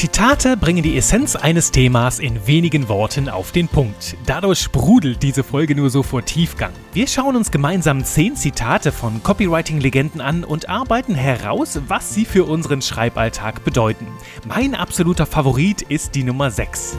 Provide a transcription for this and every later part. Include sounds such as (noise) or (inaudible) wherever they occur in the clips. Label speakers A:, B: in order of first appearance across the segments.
A: Zitate bringen die Essenz eines Themas in wenigen Worten auf den Punkt. Dadurch sprudelt diese Folge nur so vor Tiefgang. Wir schauen uns gemeinsam zehn Zitate von Copywriting-Legenden an und arbeiten heraus, was sie für unseren Schreiballtag bedeuten. Mein absoluter Favorit ist die Nummer 6.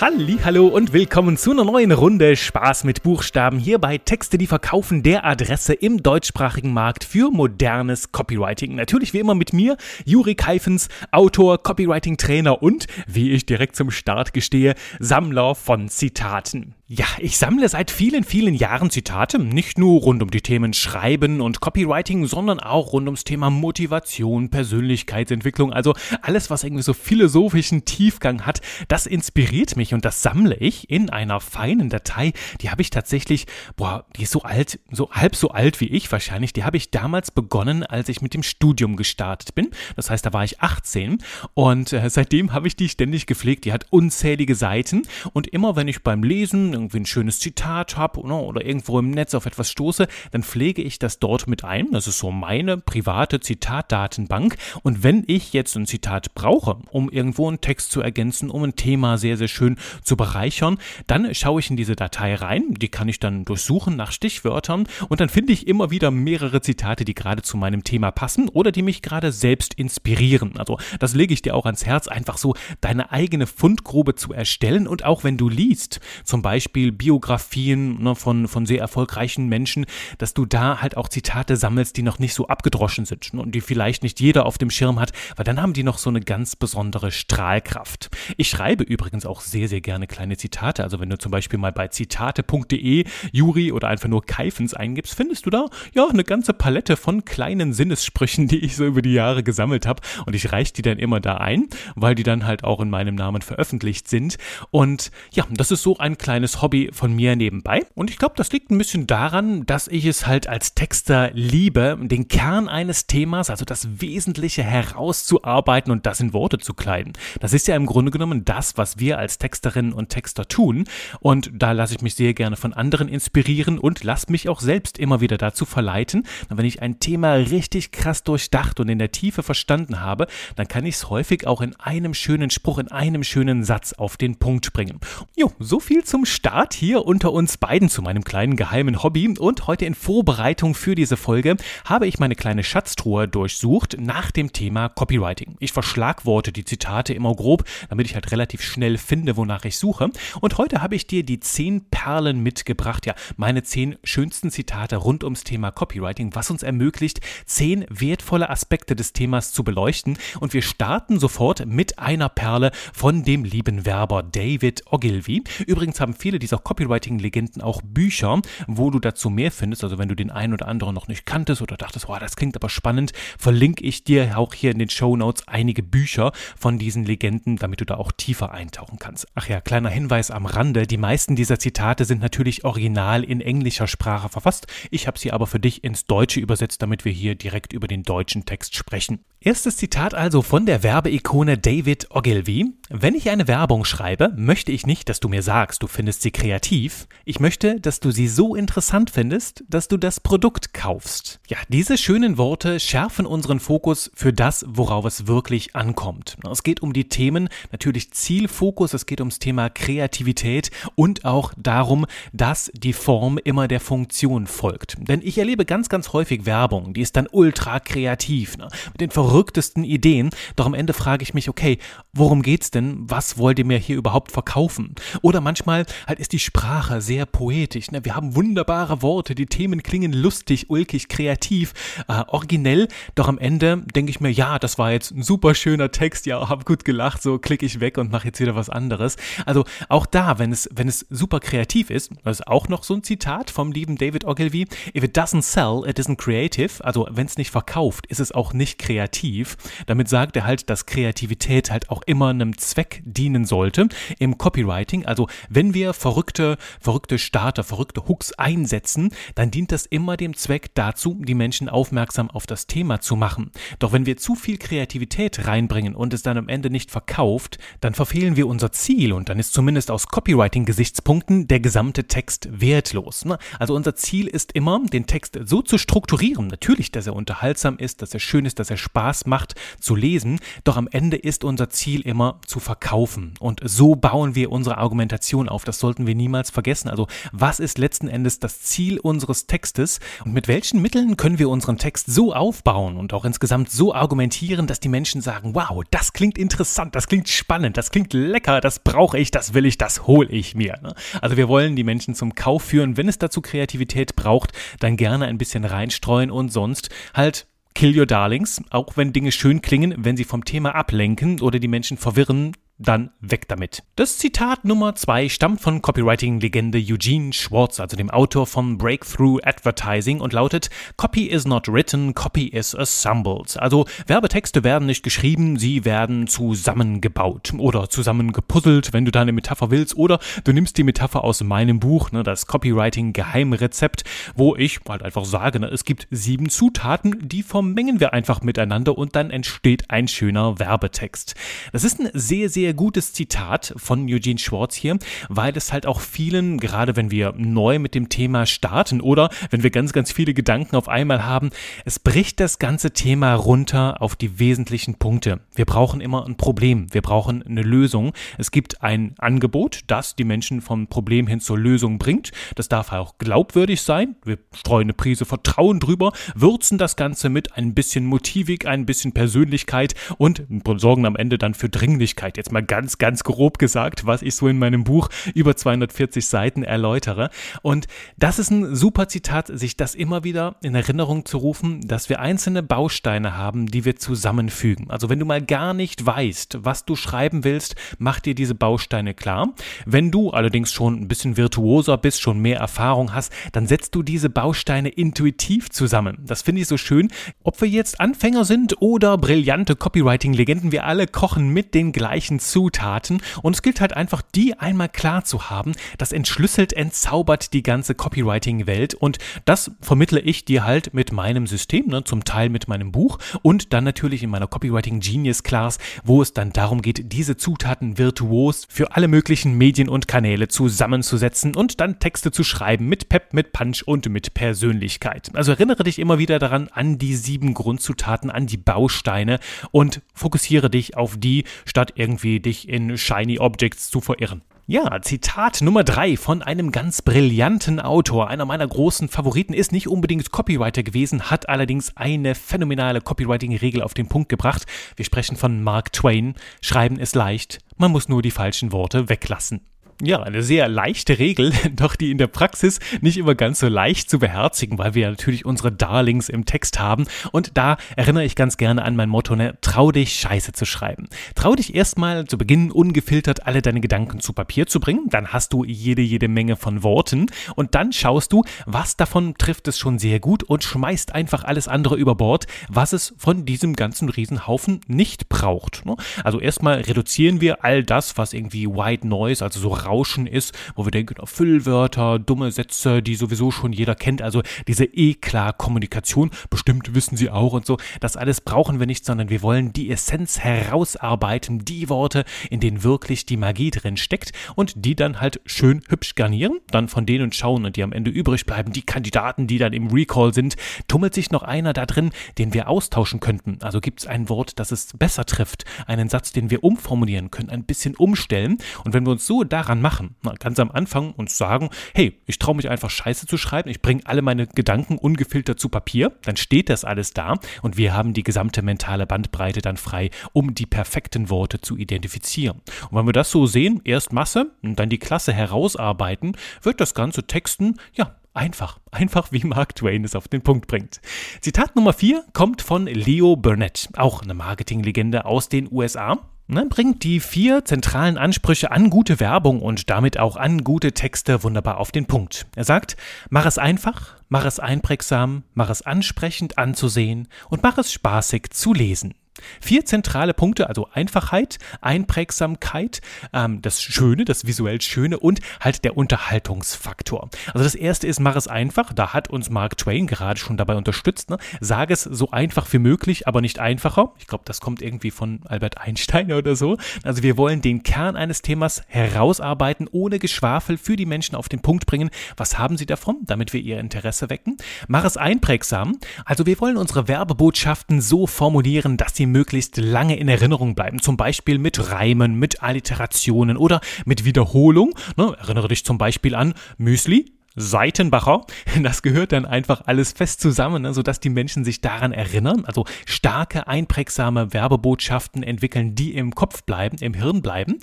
A: Hallo und willkommen zu einer neuen Runde Spaß mit Buchstaben hier bei Texte, die verkaufen der Adresse im deutschsprachigen Markt für modernes Copywriting. Natürlich wie immer mit mir, Juri Keifens, Autor, Copywriting-Trainer und, wie ich direkt zum Start gestehe, Sammler von Zitaten. Ja, ich sammle seit vielen, vielen Jahren Zitate, nicht nur rund um die Themen Schreiben und Copywriting, sondern auch rund ums Thema Motivation, Persönlichkeitsentwicklung, also alles, was irgendwie so philosophischen Tiefgang hat, das inspiriert mich und das sammle ich in einer feinen Datei. Die habe ich tatsächlich, boah, die ist so alt, so halb so alt wie ich wahrscheinlich, die habe ich damals begonnen, als ich mit dem Studium gestartet bin. Das heißt, da war ich 18 und äh, seitdem habe ich die ständig gepflegt. Die hat unzählige Seiten und immer wenn ich beim Lesen irgendwie ein schönes Zitat habe oder, oder irgendwo im Netz auf etwas stoße, dann pflege ich das dort mit ein. Das ist so meine private Zitatdatenbank. Und wenn ich jetzt ein Zitat brauche, um irgendwo einen Text zu ergänzen, um ein Thema sehr, sehr schön zu bereichern, dann schaue ich in diese Datei rein. Die kann ich dann durchsuchen nach Stichwörtern und dann finde ich immer wieder mehrere Zitate, die gerade zu meinem Thema passen oder die mich gerade selbst inspirieren. Also das lege ich dir auch ans Herz, einfach so deine eigene Fundgrube zu erstellen und auch wenn du liest, zum Beispiel Beispiel Biografien ne, von, von sehr erfolgreichen Menschen, dass du da halt auch Zitate sammelst, die noch nicht so abgedroschen sind und die vielleicht nicht jeder auf dem Schirm hat, weil dann haben die noch so eine ganz besondere Strahlkraft. Ich schreibe übrigens auch sehr, sehr gerne kleine Zitate. Also wenn du zum Beispiel mal bei zitate.de Juri oder einfach nur Keifens eingibst, findest du da ja eine ganze Palette von kleinen Sinnessprüchen, die ich so über die Jahre gesammelt habe. Und ich reiche die dann immer da ein, weil die dann halt auch in meinem Namen veröffentlicht sind. Und ja, das ist so ein kleines Hobby von mir nebenbei. Und ich glaube, das liegt ein bisschen daran, dass ich es halt als Texter liebe, den Kern eines Themas, also das Wesentliche herauszuarbeiten und das in Worte zu kleiden. Das ist ja im Grunde genommen das, was wir als Texterinnen und Texter tun. Und da lasse ich mich sehr gerne von anderen inspirieren und lasse mich auch selbst immer wieder dazu verleiten. wenn ich ein Thema richtig krass durchdacht und in der Tiefe verstanden habe, dann kann ich es häufig auch in einem schönen Spruch, in einem schönen Satz auf den Punkt bringen. Jo, so viel zum Start Start hier unter uns beiden zu meinem kleinen geheimen Hobby und heute in Vorbereitung für diese Folge habe ich meine kleine Schatztruhe durchsucht nach dem Thema Copywriting. Ich verschlagworte die Zitate immer grob, damit ich halt relativ schnell finde, wonach ich suche. Und heute habe ich dir die zehn Perlen mitgebracht, ja, meine zehn schönsten Zitate rund ums Thema Copywriting, was uns ermöglicht, zehn wertvolle Aspekte des Themas zu beleuchten. Und wir starten sofort mit einer Perle von dem lieben Werber David Ogilvy. Übrigens haben viele viele dieser Copywriting-Legenden auch Bücher, wo du dazu mehr findest. Also wenn du den einen oder anderen noch nicht kanntest oder dachtest, oh, das klingt aber spannend, verlinke ich dir auch hier in den Show Notes einige Bücher von diesen Legenden, damit du da auch tiefer eintauchen kannst. Ach ja, kleiner Hinweis am Rande, die meisten dieser Zitate sind natürlich original in englischer Sprache verfasst. Ich habe sie aber für dich ins Deutsche übersetzt, damit wir hier direkt über den deutschen Text sprechen. Erstes Zitat also von der Werbeikone David Ogilvy. Wenn ich eine Werbung schreibe, möchte ich nicht, dass du mir sagst, du findest sie kreativ. Ich möchte, dass du sie so interessant findest, dass du das Produkt kaufst. Ja, diese schönen Worte schärfen unseren Fokus für das, worauf es wirklich ankommt. Es geht um die Themen, natürlich Zielfokus, es geht ums Thema Kreativität und auch darum, dass die Form immer der Funktion folgt. Denn ich erlebe ganz, ganz häufig Werbung, die ist dann ultra kreativ, ne? mit den verrücktesten Ideen. Doch am Ende frage ich mich, okay, worum geht's denn? Was wollt ihr mir hier überhaupt verkaufen? Oder manchmal halt ist die Sprache sehr poetisch. Ne? Wir haben wunderbare Worte, die Themen klingen lustig, ulkig, kreativ, äh, originell. Doch am Ende denke ich mir, ja, das war jetzt ein super schöner Text, ja, hab gut gelacht, so klicke ich weg und mache jetzt wieder was anderes. Also auch da, wenn es, wenn es super kreativ ist, das ist auch noch so ein Zitat vom lieben David Ogilvy, if it doesn't sell, it isn't creative. Also wenn es nicht verkauft, ist es auch nicht kreativ. Damit sagt er halt, dass Kreativität halt auch immer einem Zweck dienen sollte im Copywriting. Also wenn wir verrückte, verrückte Starter, verrückte Hooks einsetzen, dann dient das immer dem Zweck dazu, die Menschen aufmerksam auf das Thema zu machen. Doch wenn wir zu viel Kreativität reinbringen und es dann am Ende nicht verkauft, dann verfehlen wir unser Ziel und dann ist zumindest aus Copywriting-Gesichtspunkten der gesamte Text wertlos. Ne? Also unser Ziel ist immer, den Text so zu strukturieren, natürlich, dass er unterhaltsam ist, dass er schön ist, dass er Spaß macht zu lesen, doch am Ende ist unser Ziel immer zu verkaufen. Und so bauen wir unsere Argumentation auf. Das sollten wir niemals vergessen. Also was ist letzten Endes das Ziel unseres Textes und mit welchen Mitteln können wir unseren Text so aufbauen und auch insgesamt so argumentieren, dass die Menschen sagen, wow, das klingt interessant, das klingt spannend, das klingt lecker, das brauche ich, das will ich, das hole ich mir. Ne? Also wir wollen die Menschen zum Kauf führen. Wenn es dazu Kreativität braucht, dann gerne ein bisschen reinstreuen und sonst halt Kill Your Darlings, auch wenn Dinge schön klingen, wenn sie vom Thema ablenken oder die Menschen verwirren, dann weg damit. Das Zitat Nummer zwei stammt von Copywriting-Legende Eugene Schwartz, also dem Autor von Breakthrough Advertising und lautet Copy is not written, copy is assembled. Also Werbetexte werden nicht geschrieben, sie werden zusammengebaut oder zusammengepuzzelt, wenn du da eine Metapher willst oder du nimmst die Metapher aus meinem Buch, ne, das Copywriting Geheimrezept, wo ich halt einfach sage, ne, es gibt sieben Zutaten, die vermengen wir einfach miteinander und dann entsteht ein schöner Werbetext. Das ist ein sehr, sehr sehr gutes Zitat von Eugene Schwartz hier, weil es halt auch vielen, gerade wenn wir neu mit dem Thema starten oder wenn wir ganz, ganz viele Gedanken auf einmal haben, es bricht das ganze Thema runter auf die wesentlichen Punkte. Wir brauchen immer ein Problem, wir brauchen eine Lösung. Es gibt ein Angebot, das die Menschen vom Problem hin zur Lösung bringt. Das darf auch glaubwürdig sein. Wir streuen eine Prise Vertrauen drüber, würzen das Ganze mit ein bisschen Motivik, ein bisschen Persönlichkeit und sorgen am Ende dann für Dringlichkeit. Jetzt mal ganz, ganz grob gesagt, was ich so in meinem Buch über 240 Seiten erläutere. Und das ist ein super Zitat, sich das immer wieder in Erinnerung zu rufen, dass wir einzelne Bausteine haben, die wir zusammenfügen. Also wenn du mal gar nicht weißt, was du schreiben willst, mach dir diese Bausteine klar. Wenn du allerdings schon ein bisschen virtuoser bist, schon mehr Erfahrung hast, dann setzt du diese Bausteine intuitiv zusammen. Das finde ich so schön. Ob wir jetzt Anfänger sind oder brillante Copywriting-Legenden, wir alle kochen mit den gleichen Zutaten und es gilt halt einfach, die einmal klar zu haben. Das entschlüsselt, entzaubert die ganze Copywriting-Welt und das vermittle ich dir halt mit meinem System, ne, zum Teil mit meinem Buch und dann natürlich in meiner Copywriting Genius Class, wo es dann darum geht, diese Zutaten virtuos für alle möglichen Medien und Kanäle zusammenzusetzen und dann Texte zu schreiben mit Pep, mit Punch und mit Persönlichkeit. Also erinnere dich immer wieder daran an die sieben Grundzutaten, an die Bausteine und fokussiere dich auf die, statt irgendwie dich in Shiny Objects zu verirren. Ja, Zitat Nummer drei von einem ganz brillanten Autor. Einer meiner großen Favoriten ist nicht unbedingt Copywriter gewesen, hat allerdings eine phänomenale Copywriting-Regel auf den Punkt gebracht. Wir sprechen von Mark Twain. Schreiben ist leicht, man muss nur die falschen Worte weglassen. Ja, eine sehr leichte Regel, (laughs) doch die in der Praxis nicht immer ganz so leicht zu beherzigen, weil wir ja natürlich unsere Darlings im Text haben. Und da erinnere ich ganz gerne an mein Motto, ne, trau dich, Scheiße zu schreiben. Trau dich erstmal zu Beginn ungefiltert alle deine Gedanken zu Papier zu bringen. Dann hast du jede, jede Menge von Worten. Und dann schaust du, was davon trifft es schon sehr gut und schmeißt einfach alles andere über Bord, was es von diesem ganzen Riesenhaufen nicht braucht. Ne? Also erstmal reduzieren wir all das, was irgendwie White Noise, also so Rauschen ist, wo wir denken, oh, Füllwörter, dumme Sätze, die sowieso schon jeder kennt, also diese E-Klar-Kommunikation, bestimmt wissen Sie auch und so, das alles brauchen wir nicht, sondern wir wollen die Essenz herausarbeiten, die Worte, in denen wirklich die Magie drin steckt und die dann halt schön hübsch garnieren, dann von denen schauen und die am Ende übrig bleiben, die Kandidaten, die dann im Recall sind, tummelt sich noch einer da drin, den wir austauschen könnten. Also gibt es ein Wort, das es besser trifft, einen Satz, den wir umformulieren können, ein bisschen umstellen? Und wenn wir uns so daran daran machen. Na, ganz am Anfang uns sagen, hey, ich traue mich einfach Scheiße zu schreiben, ich bringe alle meine Gedanken ungefiltert zu Papier, dann steht das alles da und wir haben die gesamte mentale Bandbreite dann frei, um die perfekten Worte zu identifizieren. Und wenn wir das so sehen, erst Masse und dann die Klasse herausarbeiten, wird das ganze Texten, ja, Einfach, einfach wie Mark Twain es auf den Punkt bringt. Zitat Nummer 4 kommt von Leo Burnett, auch eine Marketinglegende aus den USA ne, bringt die vier zentralen Ansprüche an gute Werbung und damit auch an gute Texte wunderbar auf den Punkt. Er sagt, mach es einfach, mach es einprägsam, mach es ansprechend anzusehen und mach es spaßig zu lesen. Vier zentrale Punkte, also Einfachheit, Einprägsamkeit, ähm, das Schöne, das visuell Schöne und halt der Unterhaltungsfaktor. Also das erste ist, mach es einfach. Da hat uns Mark Twain gerade schon dabei unterstützt. Ne? Sage es so einfach wie möglich, aber nicht einfacher. Ich glaube, das kommt irgendwie von Albert Einstein oder so. Also wir wollen den Kern eines Themas herausarbeiten, ohne Geschwafel für die Menschen auf den Punkt bringen. Was haben sie davon, damit wir ihr Interesse wecken? Mach es einprägsam. Also wir wollen unsere Werbebotschaften so formulieren, dass sie möglichst lange in Erinnerung bleiben. Zum Beispiel mit Reimen, mit Alliterationen oder mit Wiederholung. Ne, erinnere dich zum Beispiel an Müsli, Seitenbacher. (laughs) Das gehört dann einfach alles fest zusammen, ne, sodass die Menschen sich daran erinnern. Also starke, einprägsame Werbebotschaften entwickeln, die im Kopf bleiben, im Hirn bleiben.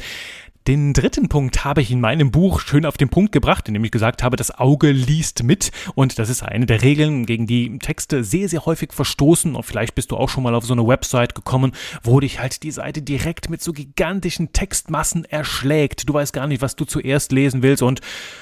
A: Den dritten Punkt habe ich in meinem Buch schön auf den Punkt gebracht, indem ich gesagt habe, das Auge liest mit. Und das ist eine der Regeln, gegen die Texte sehr, sehr häufig verstoßen. Und vielleicht bist du auch schon mal auf so eine Website gekommen, wo dich halt die Seite direkt mit so gigantischen Textmassen erschlägt. Du weißt gar nicht, was du zuerst lesen willst. Und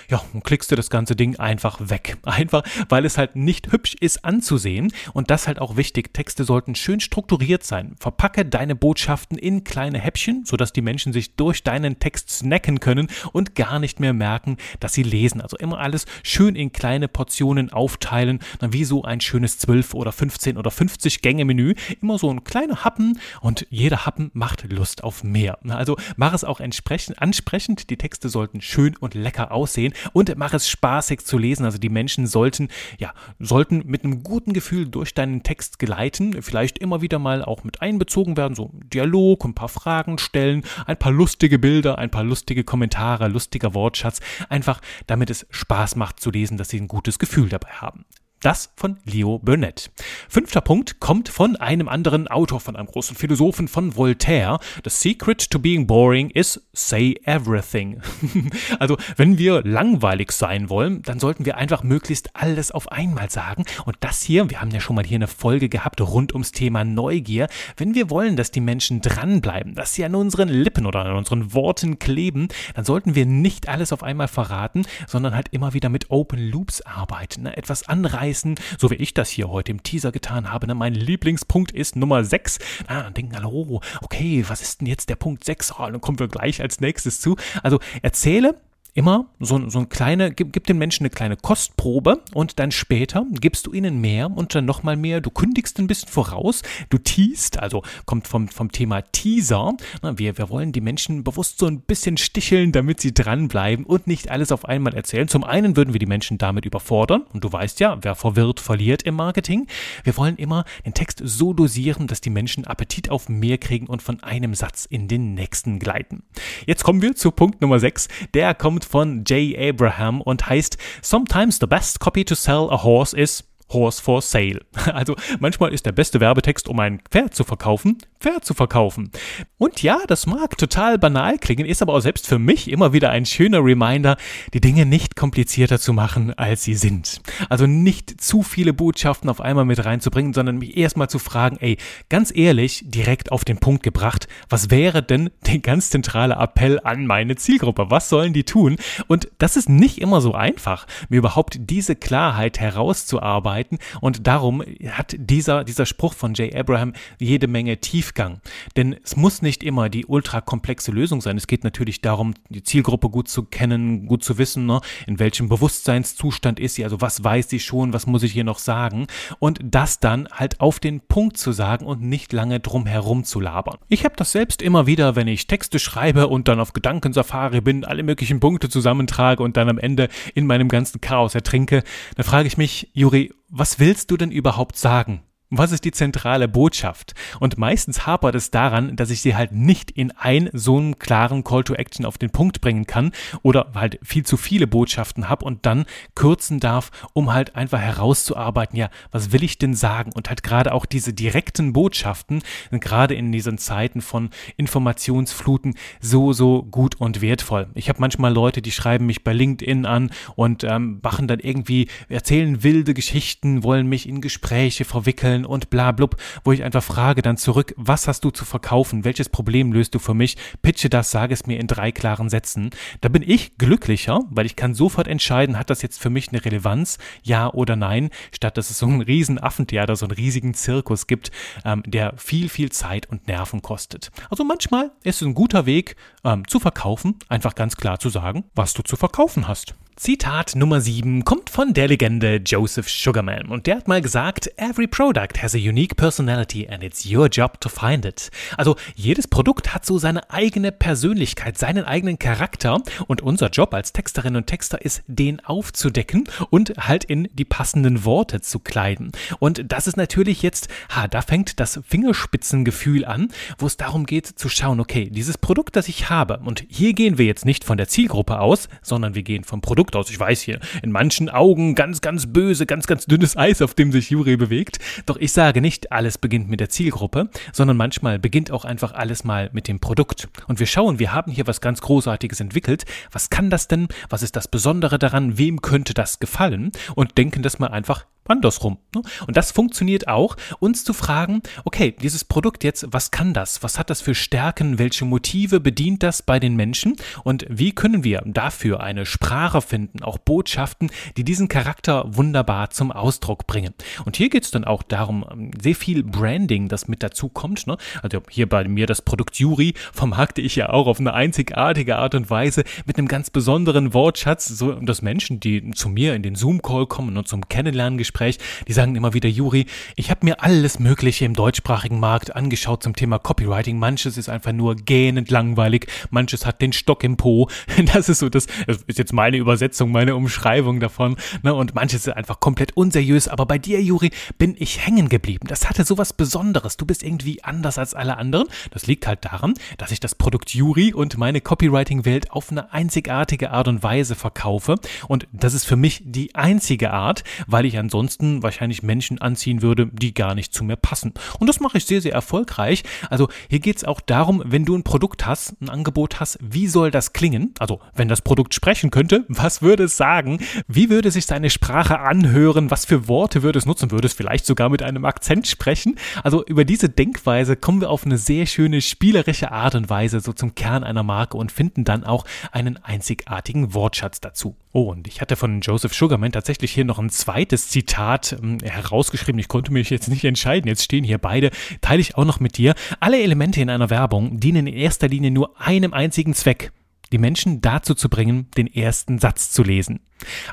A: ja, und klickst du das ganze Ding einfach weg. (laughs) Einfach, weil es halt nicht hübsch ist anzusehen. Und das halt auch wichtig. Texte sollten schön strukturiert sein. Verpacke deine Botschaften in kleine Häppchen, sodass die Menschen sich durch deinen Text Text snacken können und gar nicht mehr merken, dass sie lesen. Also immer alles schön in kleine Portionen aufteilen, wie so ein schönes 12 oder 15 oder 50 Gänge Menü. Immer so ein kleiner Happen und jeder Happen macht Lust auf mehr. Also mach es auch entsprechend ansprechend. Die Texte sollten schön und lecker aussehen und mach es spaßig zu lesen. Also die Menschen sollten, ja, sollten mit einem guten Gefühl durch deinen Text geleiten, vielleicht immer wieder mal auch mit einbezogen werden, so Dialog, ein paar Fragen stellen, ein paar lustige Bilder, ein paar lustige Kommentare, lustiger Wortschatz, einfach damit es Spaß macht zu lesen, dass sie ein gutes Gefühl dabei haben. Das von Leo Burnett. Fünfter Punkt kommt von einem anderen Autor, von einem großen Philosophen, von Voltaire. The secret to being boring is say everything. (laughs) also, wenn wir langweilig sein wollen, dann sollten wir einfach möglichst alles auf einmal sagen. Und das hier, wir haben ja schon mal hier eine Folge gehabt rund ums Thema Neugier. Wenn wir wollen, dass die Menschen dranbleiben, dass sie an unseren Lippen oder an unseren Worten kleben, dann sollten wir nicht alles auf einmal verraten, sondern halt immer wieder mit Open Loops arbeiten, ne? etwas anreißen anreißen, so wie ich das hier heute im Teaser getan habe. Ne? Mein Lieblingspunkt ist Nummer 6. Ah, dann denken alle, oh, okay, was ist denn jetzt der Punkt 6? Oh, dann kommen wir gleich als nächstes zu. Also erzähle immer so, so ein kleine, gib, gib, den Menschen eine kleine Kostprobe und dann später gibst du ihnen mehr und dann nochmal mehr. Du kündigst ein bisschen voraus, du teast, also kommt vom, vom Thema Teaser. Na, wir, wir wollen die Menschen bewusst so ein bisschen sticheln, damit sie dranbleiben und nicht alles auf einmal erzählen. Zum einen würden wir die Menschen damit überfordern und du weißt ja, wer verwirrt, verliert im Marketing. Wir wollen immer den Text so dosieren, dass die Menschen Appetit auf mehr kriegen und von einem Satz in den nächsten gleiten. Jetzt kommen wir zu Punkt Nummer 6. Der kommt von J. Abraham und heißt Sometimes the best copy to sell a horse is Horse for Sale. (laughs) Also manchmal ist der beste Werbetext, um ein Pferd zu verkaufen, Pferd zu verkaufen. Und ja, das mag total banal klingen, ist aber auch selbst für mich immer wieder ein schöner Reminder, die Dinge nicht komplizierter zu machen, als sie sind. Also nicht zu viele Botschaften auf einmal mit reinzubringen, sondern mich erstmal zu fragen, ey, ganz ehrlich, direkt auf den Punkt gebracht, was wäre denn der ganz zentrale Appell an meine Zielgruppe? Was sollen die tun? Und das ist nicht immer so einfach, mir überhaupt diese Klarheit herauszuarbeiten und darum hat dieser, dieser Spruch von Jay Abraham jede Menge Tiefgang. Denn es muss nicht immer die ultrakomplexe Lösung sein. Es geht natürlich darum, die Zielgruppe gut zu kennen, gut zu wissen, ne, in welchem Bewusstseinszustand ist sie, also was weiß sie schon, was muss ich hier noch sagen und das dann halt auf den Punkt zu sagen und nicht lange drum herum zu labern. Ich habe das selbst immer wieder, wenn ich Texte schreibe und dann auf Gedankensafari bin, alle möglichen Punkte zusammentrage und dann am Ende in meinem ganzen Chaos ertrinke, dann frage ich mich, Juri, was willst du denn überhaupt sagen? Was ist die zentrale Botschaft? Und meistens hapert es daran, dass ich sie halt nicht in ein so einen klaren Call to Action auf den Punkt bringen kann oder halt viel zu viele Botschaften habe und dann kürzen darf, um halt einfach herauszuarbeiten, ja, was will ich denn sagen? Und halt gerade auch diese direkten Botschaften sind gerade in diesen Zeiten von Informationsfluten so, so gut und wertvoll. Ich habe manchmal Leute, die schreiben mich bei LinkedIn an und ähm, machen dann irgendwie, erzählen wilde Geschichten, wollen mich in Gespräche verwickeln stellen und bla blub, wo ich einfach frage dann zurück, was hast du zu verkaufen? Welches Problem löst du für mich? Pitche das, sage es mir in drei klaren Sätzen. Da bin ich glücklicher, weil ich kann sofort entscheiden, hat das jetzt für mich eine Relevanz, ja oder nein, statt dass es so einen riesen Affentheater, so einen riesigen Zirkus gibt, ähm, der viel, viel Zeit und Nerven kostet. Also manchmal ist es ein guter Weg ähm, zu verkaufen, einfach ganz klar zu sagen, was du zu verkaufen hast. Zitat Nummer 7 kommt von der Legende Joseph Sugarman und der hat mal gesagt, Every product has a unique personality and it's your job to find it. Also jedes Produkt hat so seine eigene Persönlichkeit, seinen eigenen Charakter und unser Job als Texterinnen und Texter ist, den aufzudecken und halt in die passenden Worte zu kleiden. Und das ist natürlich jetzt, ha, da fängt das Fingerspitzengefühl an, wo es darum geht zu schauen, okay, dieses Produkt, das ich habe und hier gehen wir jetzt nicht von der Zielgruppe aus, sondern wir gehen vom Produkt Produkt aus. Ich weiß hier, in manchen Augen ganz, ganz böse, ganz, ganz dünnes Eis, auf dem sich Juri bewegt. Doch ich sage nicht, alles beginnt mit der Zielgruppe, sondern manchmal beginnt auch einfach alles mal mit dem Produkt. Und wir schauen, wir haben hier was ganz Großartiges entwickelt. Was kann das denn? Was ist das Besondere daran? Wem könnte das gefallen? Und denken das mal einfach andersrum. Ne? Und das funktioniert auch, uns zu fragen, okay, dieses Produkt jetzt, was kann das? Was hat das für Stärken? Welche Motive bedient das bei den Menschen? Und wie können wir dafür eine Sprache finden, auch Botschaften, die diesen Charakter wunderbar zum Ausdruck bringen? Und hier geht es dann auch darum, ähm, sehr viel Branding, das mit dazu kommt. Ne? Also hier bei mir das Produkt Juri vermarkte ich ja auch auf eine einzigartige Art und Weise mit einem ganz besonderen Wortschatz, so dass Menschen, die zu mir in den Zoom-Call kommen und zum Kennenlerngespräch Gespräch, die sagen immer wieder, Juri, ich habe mir alles Mögliche im deutschsprachigen Markt angeschaut zum Thema Copywriting. Manches ist einfach nur gähnend langweilig, manches hat den Stock im Po. (laughs) Das ist so, das, das ist jetzt meine Übersetzung, meine Umschreibung davon. Ne? Und manches ist einfach komplett unseriös. Aber bei dir, Juri, bin ich hängen geblieben. Das hatte so was Besonderes. Du bist irgendwie anders als alle anderen. Das liegt halt daran, dass ich das Produkt Juri und meine Copywriting-Welt auf eine einzigartige Art und Weise verkaufe. Und das ist für mich die einzige Art, weil ich ansonsten ansonsten wahrscheinlich Menschen anziehen würde, die gar nicht zu mir passen. Und das mache ich sehr, sehr erfolgreich. Also hier geht es auch darum, wenn du ein Produkt hast, ein Angebot hast, wie soll das klingen? Also wenn das Produkt sprechen könnte, (laughs) was würde es sagen? Wie würde sich seine Sprache anhören? Was für Worte würde es nutzen? Würde es vielleicht sogar mit einem Akzent sprechen? Also über diese Denkweise kommen wir auf eine sehr schöne spielerische Art und Weise so zum Kern einer Marke und finden dann auch einen einzigartigen Wortschatz dazu. Oh, und ich hatte von Joseph Sugarman tatsächlich hier noch ein zweites Zitat ähm, herausgeschrieben. Ich konnte mich jetzt nicht entscheiden. Jetzt stehen hier beide. Teile ich auch noch mit dir. Alle Elemente in einer Werbung dienen in erster Linie nur einem einzigen Zweck. Die Menschen dazu zu bringen, den ersten Satz zu lesen.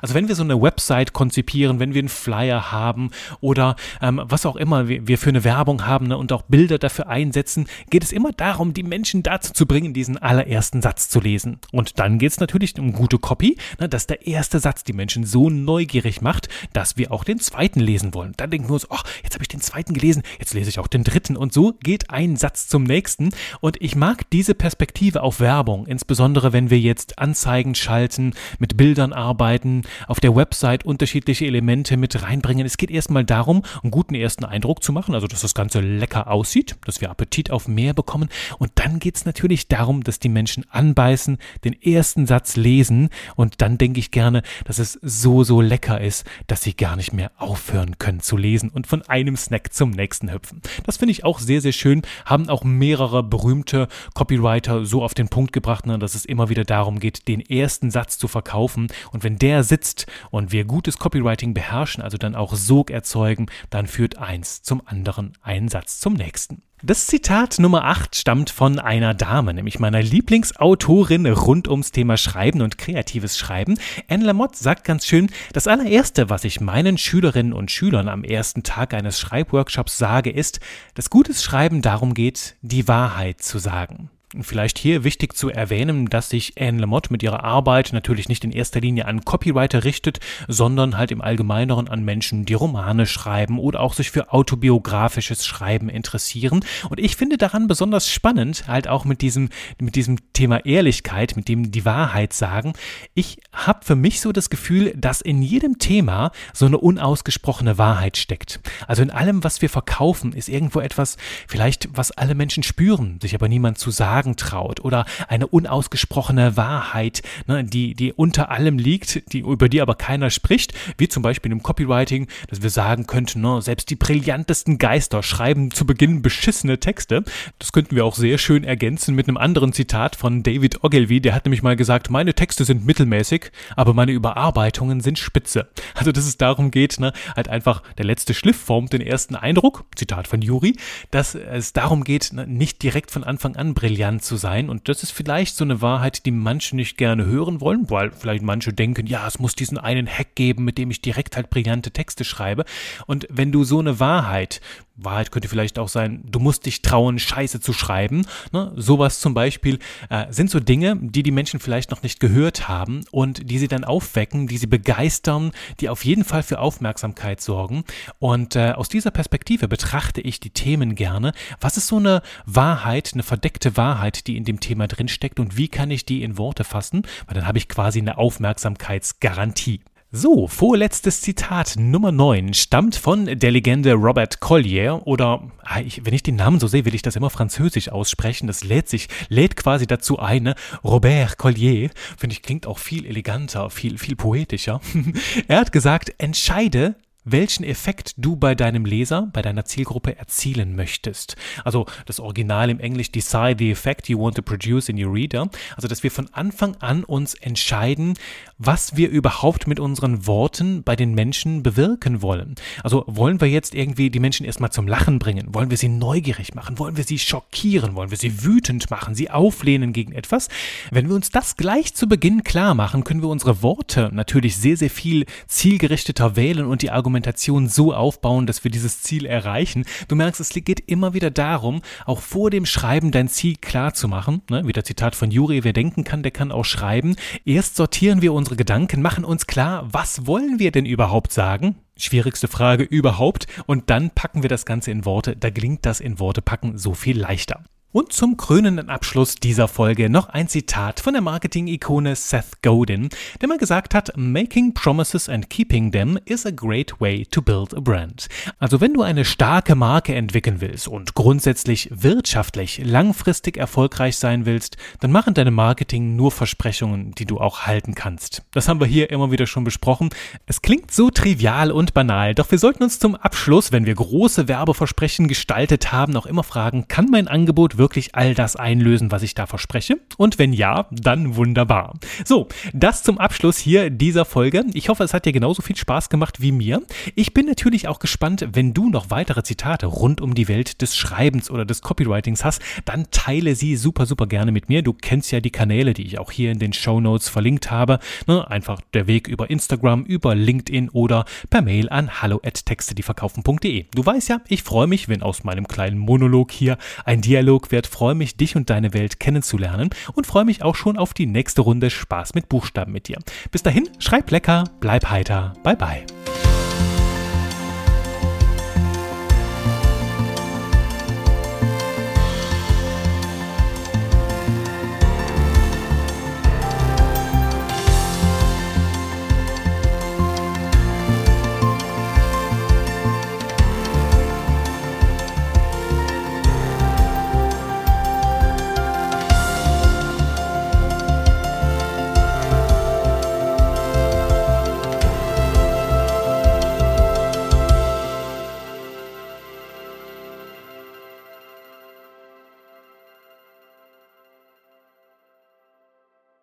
A: Also wenn wir so eine Website konzipieren, wenn wir einen Flyer haben oder ähm, was auch immer wir, für eine Werbung haben ne, und auch Bilder dafür einsetzen, geht es immer darum, die Menschen dazu zu bringen, diesen allerersten Satz zu lesen. Und dann geht es natürlich um gute Copy, ne, dass der erste Satz die Menschen so neugierig macht, dass wir auch den zweiten lesen wollen. Dann denken wir uns, ach, jetzt habe ich den zweiten gelesen, jetzt lese ich auch den dritten. Und so geht ein Satz zum nächsten. Und ich mag diese Perspektive auf Werbung, insbesondere wenn wir jetzt Anzeigen schalten, mit Bildern arbeiten, Seiten, auf der Website unterschiedliche Elemente mit reinbringen. Es geht erstmal darum, einen guten ersten Eindruck zu machen, also dass das Ganze lecker aussieht, dass wir Appetit auf mehr bekommen. Und dann geht es natürlich darum, dass die Menschen anbeißen, den ersten Satz lesen und dann denke ich gerne, dass es so, so lecker ist, dass sie gar nicht mehr aufhören können zu lesen und von einem Snack zum nächsten hüpfen. Das finde ich auch sehr, sehr schön, haben auch mehrere berühmte Copywriter so auf den Punkt gebracht, ne, dass es immer wieder darum geht, den ersten Satz zu verkaufen und wenn der der sitzt und wir gutes Copywriting beherrschen, also dann auch Sog erzeugen, dann führt eins zum anderen, ein Satz zum nächsten. Das Zitat Nummer 8 stammt von einer Dame, nämlich meiner Lieblingsautorin rund ums Thema Schreiben und kreatives Schreiben. Anne Lamotte sagt ganz schön, das allererste, was ich meinen Schülerinnen und Schülern am ersten Tag eines Schreibworkshops sage, ist, dass gutes Schreiben darum geht, die Wahrheit zu sagen. Vielleicht hier wichtig zu erwähnen, dass sich Anne Lamott mit ihrer Arbeit natürlich nicht in erster Linie an Copywriter richtet, sondern halt im Allgemeineren an Menschen, die Romane schreiben oder auch sich für autobiografisches Schreiben interessieren. Und ich finde daran besonders spannend, halt auch mit diesem, mit diesem Thema Ehrlichkeit, mit dem die Wahrheit sagen. Ich habe für mich so das Gefühl, dass in jedem Thema so eine unausgesprochene Wahrheit steckt. Also in allem, was wir verkaufen, ist irgendwo etwas, vielleicht was alle Menschen spüren, sich aber niemand zu sagen sagen traut oder eine unausgesprochene Wahrheit, ne, die, die unter allem liegt, die, über die aber keiner spricht, wie zum Beispiel im Copywriting, dass wir sagen könnten, ne, selbst die brillantesten Geister schreiben zu Beginn beschissene Texte. Das könnten wir auch sehr schön ergänzen mit einem anderen Zitat von David Ogilvy, der hat nämlich mal gesagt, meine Texte sind mittelmäßig, aber meine Überarbeitungen sind spitze. Also dass es darum geht, ne, halt einfach der letzte Schliff formt den ersten Eindruck, Zitat von Juri, dass es darum geht, ne, nicht direkt von Anfang an brillant zu sein. Und das ist vielleicht so eine Wahrheit, die manche nicht gerne hören wollen, weil vielleicht manche denken, ja, es muss diesen einen Hack geben, mit dem ich direkt halt brillante Texte schreibe. Und wenn du so eine Wahrheit Wahrheit könnte vielleicht auch sein, du musst dich trauen, Scheiße zu schreiben. Ne? Sowas zum Beispiel äh, sind so Dinge, die die Menschen vielleicht noch nicht gehört haben und die sie dann aufwecken, die sie begeistern, die auf jeden Fall für Aufmerksamkeit sorgen. Und äh, aus dieser Perspektive betrachte ich die Themen gerne. Was ist so eine Wahrheit, eine verdeckte Wahrheit, die in dem Thema drinsteckt und wie kann ich die in Worte fassen? Weil dann habe ich quasi eine Aufmerksamkeitsgarantie. So, vorletztes Zitat Nummer 9 stammt von der Legende Robert Collier oder ah, ich, wenn ich den Namen so sehe, will ich das immer französisch aussprechen. Das lädt sich, lädt quasi dazu ein. Ne? Robert Collier, finde ich, klingt auch viel eleganter, viel, viel poetischer. (laughs) er hat gesagt, entscheide, welchen Effekt du bei deinem Leser, bei deiner Zielgruppe erzielen möchtest. Also das Original im Englisch, decide the effect you want to produce in your reader. Also dass wir von Anfang an uns entscheiden, was wir überhaupt mit unseren Worten bei den Menschen bewirken wollen. Also wollen wir jetzt irgendwie die Menschen erstmal zum Lachen bringen? Wollen wir sie neugierig machen? Wollen wir sie schockieren? Wollen wir sie wütend machen? Sie auflehnen gegen etwas? Wenn wir uns das gleich zu Beginn klar machen, können wir unsere Worte natürlich sehr, sehr viel zielgerichteter wählen und die Argumente Argumentation so aufbauen, dass wir dieses Ziel erreichen. Du merkst, es geht immer wieder darum, auch vor dem Schreiben dein Ziel klar zu machen. Ne? Wieder Zitat von Juri, wer denken kann, der kann auch schreiben. Erst sortieren wir unsere Gedanken, machen uns klar, was wollen wir denn überhaupt sagen? Schwierigste Frage überhaupt. Und dann packen wir das Ganze in Worte. Da gelingt das in Worte packen so viel leichter. Und zum krönenden Abschluss dieser Folge noch ein Zitat von der Marketing-Ikone Seth Godin, der mal gesagt hat, Making promises and keeping them is a great way to build a brand. Also wenn du eine starke Marke entwickeln willst und grundsätzlich wirtschaftlich langfristig erfolgreich sein willst, dann machen deine Marketing nur Versprechungen, die du auch halten kannst. Das haben wir hier immer wieder schon besprochen. Es klingt so trivial und banal, doch wir sollten uns zum Abschluss, wenn wir große Werbeversprechen gestaltet haben, auch immer fragen, kann mein Angebot wirklich wirklich all das einlösen, was ich da verspreche? Und wenn ja, dann wunderbar. So, das zum Abschluss hier dieser Folge. Ich hoffe, es hat dir genauso viel Spaß gemacht wie mir. Ich bin natürlich auch gespannt, wenn du noch weitere Zitate rund um die Welt des Schreibens oder des Copywritings hast, dann teile sie super, super gerne mit mir. Du kennst ja die Kanäle, die ich auch hier in den Show Notes verlinkt habe. Ne, einfach der Weg über Instagram, über LinkedIn oder per Mail an hallo@texte-die-verkaufen.de. Du weißt ja, ich freue mich, wenn aus meinem kleinen Monolog hier ein Dialog wird Wert, freue mich, dich und deine Welt kennenzulernen und freue mich auch schon auf die nächste Runde Spaß mit Buchstaben mit dir. Bis dahin, schreib lecker, bleib heiter, bye bye.